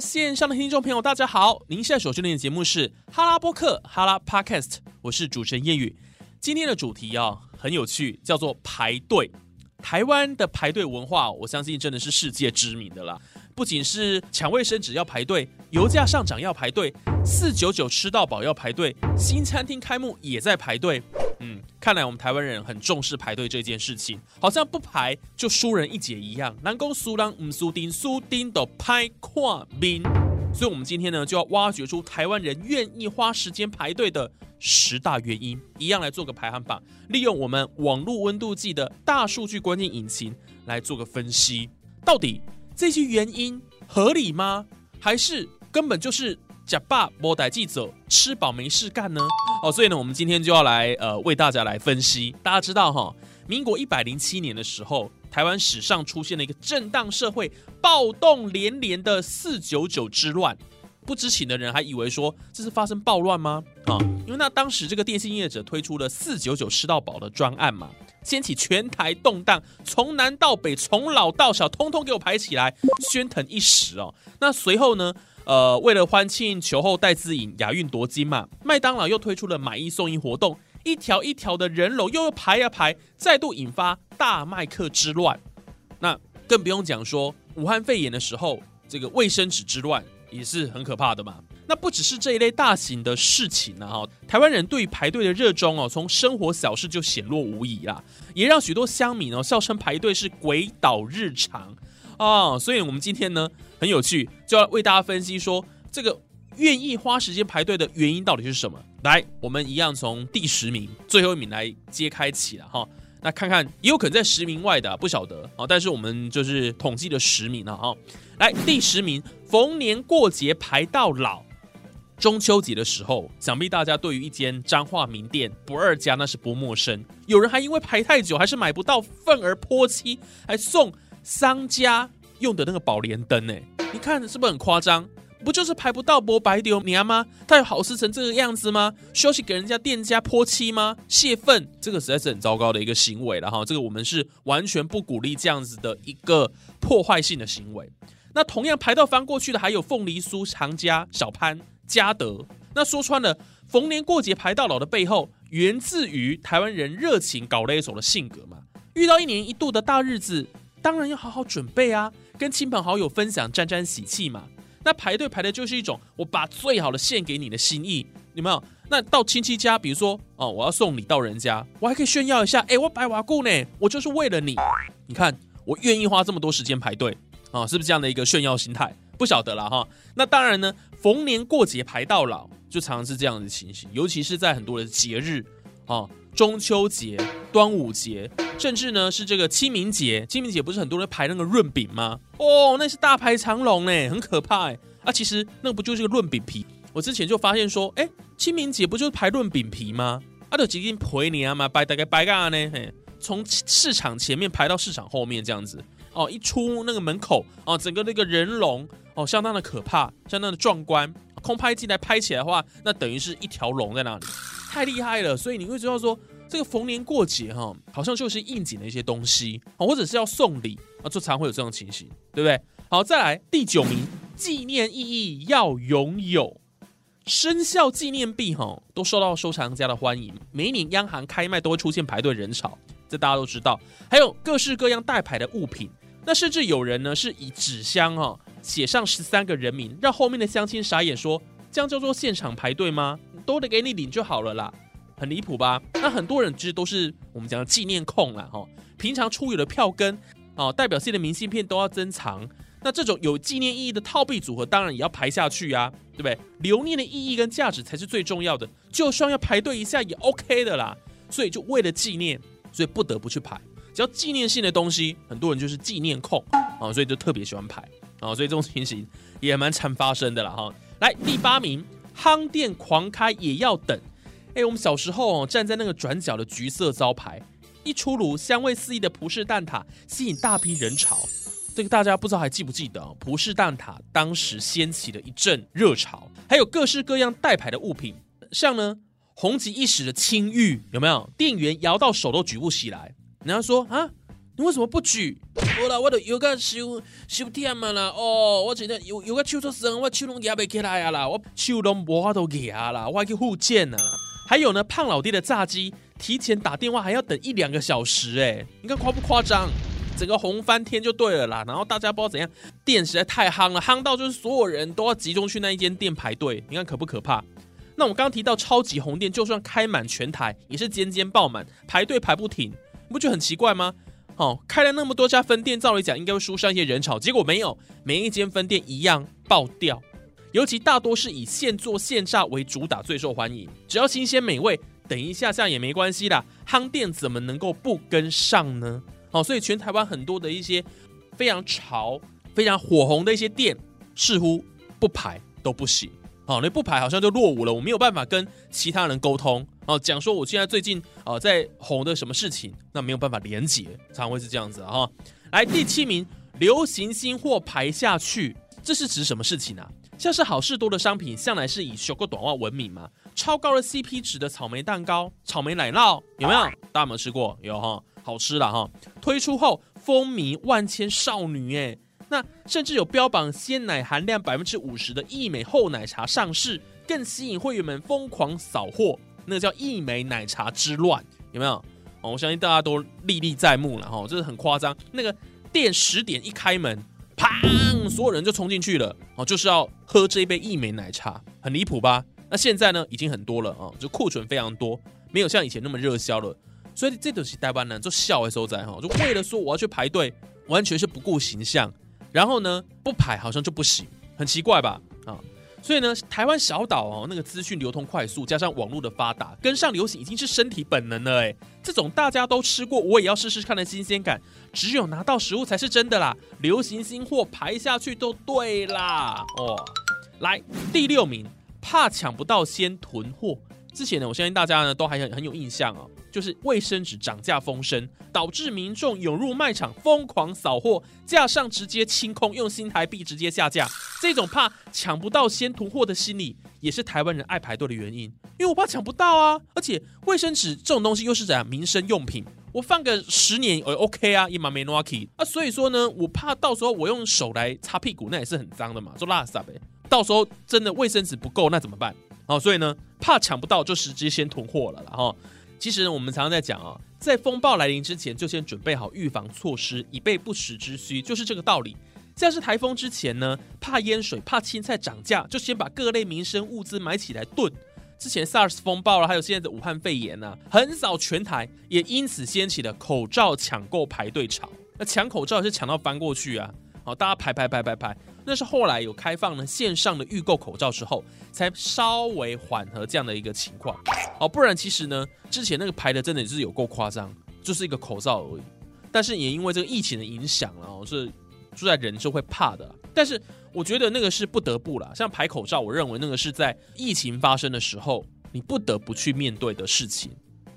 线上的听众朋友，大家好！您现在所收听的节目是哈拉播客哈拉 Podcast，我是主持人叶宇。今天的主题啊很有趣，叫做排队。台湾的排队文化，我相信真的是世界知名的啦。不仅是抢卫生纸要排队，油价上涨要排队，四九九吃到饱要排队，新餐厅开幕也在排队。看来我们台湾人很重视排队这件事情，好像不排就输人一截一样。南宫苏朗唔苏丁苏丁的拍跨兵，所以我们今天呢就要挖掘出台湾人愿意花时间排队的十大原因，一样来做个排行榜，利用我们网络温度计的大数据关键引擎来做个分析，到底这些原因合理吗？还是根本就是？假爸莫代记者吃饱没事干呢？哦，所以呢，我们今天就要来呃为大家来分析。大家知道哈，民国一百零七年的时候，台湾史上出现了一个震荡社会、暴动连连的四九九之乱。不知情的人还以为说这是发生暴乱吗？啊，因为那当时这个电信业者推出了四九九吃到饱的专案嘛，掀起全台动荡，从南到北，从老到小，通通给我排起来，喧腾一时哦。那随后呢？呃，为了欢庆球后戴资颖亚运夺金嘛，麦当劳又推出了买一送一活动，一条一条的人龙又排呀排，再度引发大麦克之乱。那更不用讲说武汉肺炎的时候，这个卫生纸之乱也是很可怕的嘛。那不只是这一类大型的事情呢，哈，台湾人对排队的热衷哦，从生活小事就显露无遗啦，也让许多乡民哦笑称排队是鬼岛日常。哦，所以我们今天呢很有趣，就要为大家分析说这个愿意花时间排队的原因到底是什么。来，我们一样从第十名最后一名来揭开起了哈。那看看也有可能在十名外的，不晓得啊。但是我们就是统计了十名了哈。来，第十名，逢年过节排到老。中秋节的时候，想必大家对于一间彰化名店不二家那是不陌生。有人还因为排太久还是买不到份而泼漆，还送。商家用的那个宝莲灯，哎，你看是不是很夸张？不就是排不到博白流娘吗？他有好事成这个样子吗？休息给人家店家泼漆吗？泄愤，这个实在是很糟糕的一个行为了哈。这个我们是完全不鼓励这样子的一个破坏性的行为。那同样排到翻过去的还有凤梨酥、长家、小潘、嘉德。那说穿了，逢年过节排到老的背后，源自于台湾人热情搞勒手的性格嘛。遇到一年一度的大日子。当然要好好准备啊，跟亲朋好友分享，沾沾喜气嘛。那排队排的就是一种我把最好的献给你的心意，有没有？那到亲戚家，比如说哦，我要送礼到人家，我还可以炫耀一下，哎，我白瓦固呢，我就是为了你。你看，我愿意花这么多时间排队啊，是不是这样的一个炫耀心态？不晓得了哈。那当然呢，逢年过节排到老，就常常是这样的情形，尤其是在很多的节日啊。中秋节、端午节，甚至呢是这个清明节。清明节不是很多人排那个润饼吗？哦，那是大排长龙呢，很可怕哎。啊，其实那不就是个润饼皮？我之前就发现说，哎，清明节不就是排润饼皮吗？啊，就几天陪你啊嘛，排大概排干呢？嘿，从市场前面排到市场后面这样子。哦，一出那个门口，哦，整个那个人龙，哦，相当的可怕，相当的壮观。空拍机来拍起来的话，那等于是一条龙在那里。太厉害了，所以你会知道说，这个逢年过节哈，好像就是应景的一些东西啊，或者是要送礼啊，就常会有这种情形，对不对？好，再来第九名，纪念意义要拥有，生肖纪念币哈，都受到收藏家的欢迎，每一年央行开卖都会出现排队人潮，这大家都知道。还有各式各样带牌的物品，那甚至有人呢是以纸箱哈写上十三个人名，让后面的乡亲傻眼，说这样叫做现场排队吗？都得给你领就好了啦，很离谱吧？那很多人其实都是我们讲的纪念控啦，哈。平常出游的票根哦，代表性的明信片都要珍藏。那这种有纪念意义的套币组合，当然也要排下去啊，对不对？留念的意义跟价值才是最重要的，就算要排队一下也 OK 的啦。所以就为了纪念，所以不得不去排。只要纪念性的东西，很多人就是纪念控啊，所以就特别喜欢排啊。所以这种情形也蛮常发生的啦，哈。来第八名。夯店狂开也要等，哎，我们小时候哦，站在那个转角的橘色招牌，一出炉，香味四溢的葡式蛋挞吸引大批人潮。这个大家不知道还记不记得？葡式蛋挞当时掀起了一阵热潮，还有各式各样代牌的物品，像呢红极一时的青玉，有没有？店员摇到手都举不起来。人家说啊，你为什么不举？我啦，我都有个手手甜嘛啦，哦，我觉得有有个手都酸，我手拢夹不起来啊啦，我手拢无法都夹啦，我还去护健呢。还有呢，胖老爹的炸鸡，提前打电话还要等一两个小时，哎，你看夸不夸张？整个红翻天就对了啦。然后大家不知道怎样，店实在太夯了，夯到就是所有人都要集中去那一间店排队，你看可不可怕？那我刚刚提到超级红店，就算开满全台，也是间间爆满，排队排不停，你不觉得很奇怪吗？哦，开了那么多家分店，照理讲应该会疏散一些人潮，结果没有，每一间分店一样爆掉。尤其大多是以现做现炸为主打，最受欢迎。只要新鲜美味，等一下下也没关系啦。夯店怎么能够不跟上呢？好，所以全台湾很多的一些非常潮、非常火红的一些店，似乎不排都不行。好，那不排好像就落伍了，我没有办法跟其他人沟通。哦，讲说我现在最近啊在红的什么事情，那没有办法连接，常会是这样子哈。来第七名，流行新货排下去，这是指什么事情啊？像是好事多的商品，向来是以修个短袜闻名嘛。超高的 CP 值的草莓蛋糕、草莓奶酪，有没有？大家有没有吃过？有哈，好吃了哈。推出后风靡万千少女哎，那甚至有标榜鲜奶含量百分之五十的益美厚奶茶上市，更吸引会员们疯狂扫货。那个叫一美奶茶之乱，有没有？哦，我相信大家都历历在目了哈，这是很夸张。那个店十点一开门。砰！所有人就冲进去了哦，就是要喝这一杯一美奶茶，很离谱吧？那现在呢，已经很多了啊，就库存非常多，没有像以前那么热销了。所以这都是代班呢就笑的收在哈，就为了说我要去排队，完全是不顾形象。然后呢，不排好像就不行，很奇怪吧？啊！所以呢，台湾小岛哦，那个资讯流通快速，加上网络的发达，跟上流行已经是身体本能了。哎，这种大家都吃过，我也要试试看的新鲜感，只有拿到食物才是真的啦。流行新货排下去都对啦。哦，来第六名，怕抢不到先囤货。之前呢，我相信大家呢都还很很有印象哦，就是卫生纸涨价风声，导致民众涌入卖场疯狂扫货，架上直接清空，用新台币直接下架。这种怕抢不到先囤货的心理，也是台湾人爱排队的原因。因为我怕抢不到啊，而且卫生纸这种东西又是怎样民生用品，我放个十年也 OK 啊，一码没 lucky 啊，所以说呢，我怕到时候我用手来擦屁股，那也是很脏的嘛，做垃圾呗。到时候真的卫生纸不够，那怎么办？哦，所以呢，怕抢不到就直接先囤货了然后，其实我们常常在讲啊，在风暴来临之前就先准备好预防措施，以备不时之需，就是这个道理。像是台风之前呢，怕淹水、怕青菜涨价，就先把各类民生物资买起来炖。之前 SARS 风暴了，还有现在的武汉肺炎呢，横扫全台，也因此掀起了口罩抢购排队潮。那抢口罩是抢到翻过去啊！好，大家排排排排排。那是后来有开放了线上的预购口罩之后，才稍微缓和这样的一个情况。哦，不然其实呢，之前那个排的真的是有够夸张，就是一个口罩而已。但是也因为这个疫情的影响哦，是住在人就会怕的。但是我觉得那个是不得不了，像排口罩，我认为那个是在疫情发生的时候你不得不去面对的事情。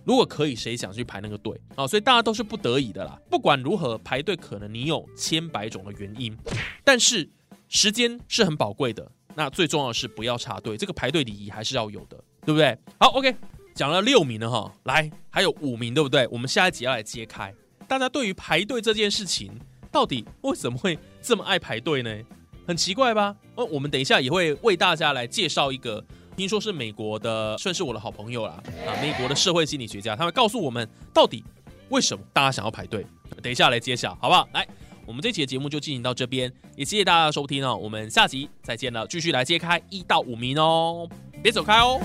如果可以，谁想去排那个队啊？所以大家都是不得已的啦。不管如何排队，可能你有千百种的原因，但是。时间是很宝贵的，那最重要的是不要插队，这个排队礼仪还是要有的，对不对？好，OK，讲了六名了哈，来还有五名，对不对？我们下一集要来揭开，大家对于排队这件事情，到底为什么会这么爱排队呢？很奇怪吧？哦，我们等一下也会为大家来介绍一个，听说是美国的，算是我的好朋友啦，啊，美国的社会心理学家，他会告诉我们到底为什么大家想要排队。等一下来揭晓，好不好？来。我们这期的节目就进行到这边，也谢谢大家的收听哦。我们下集再见了，继续来揭开一到五名哦，别走开哦。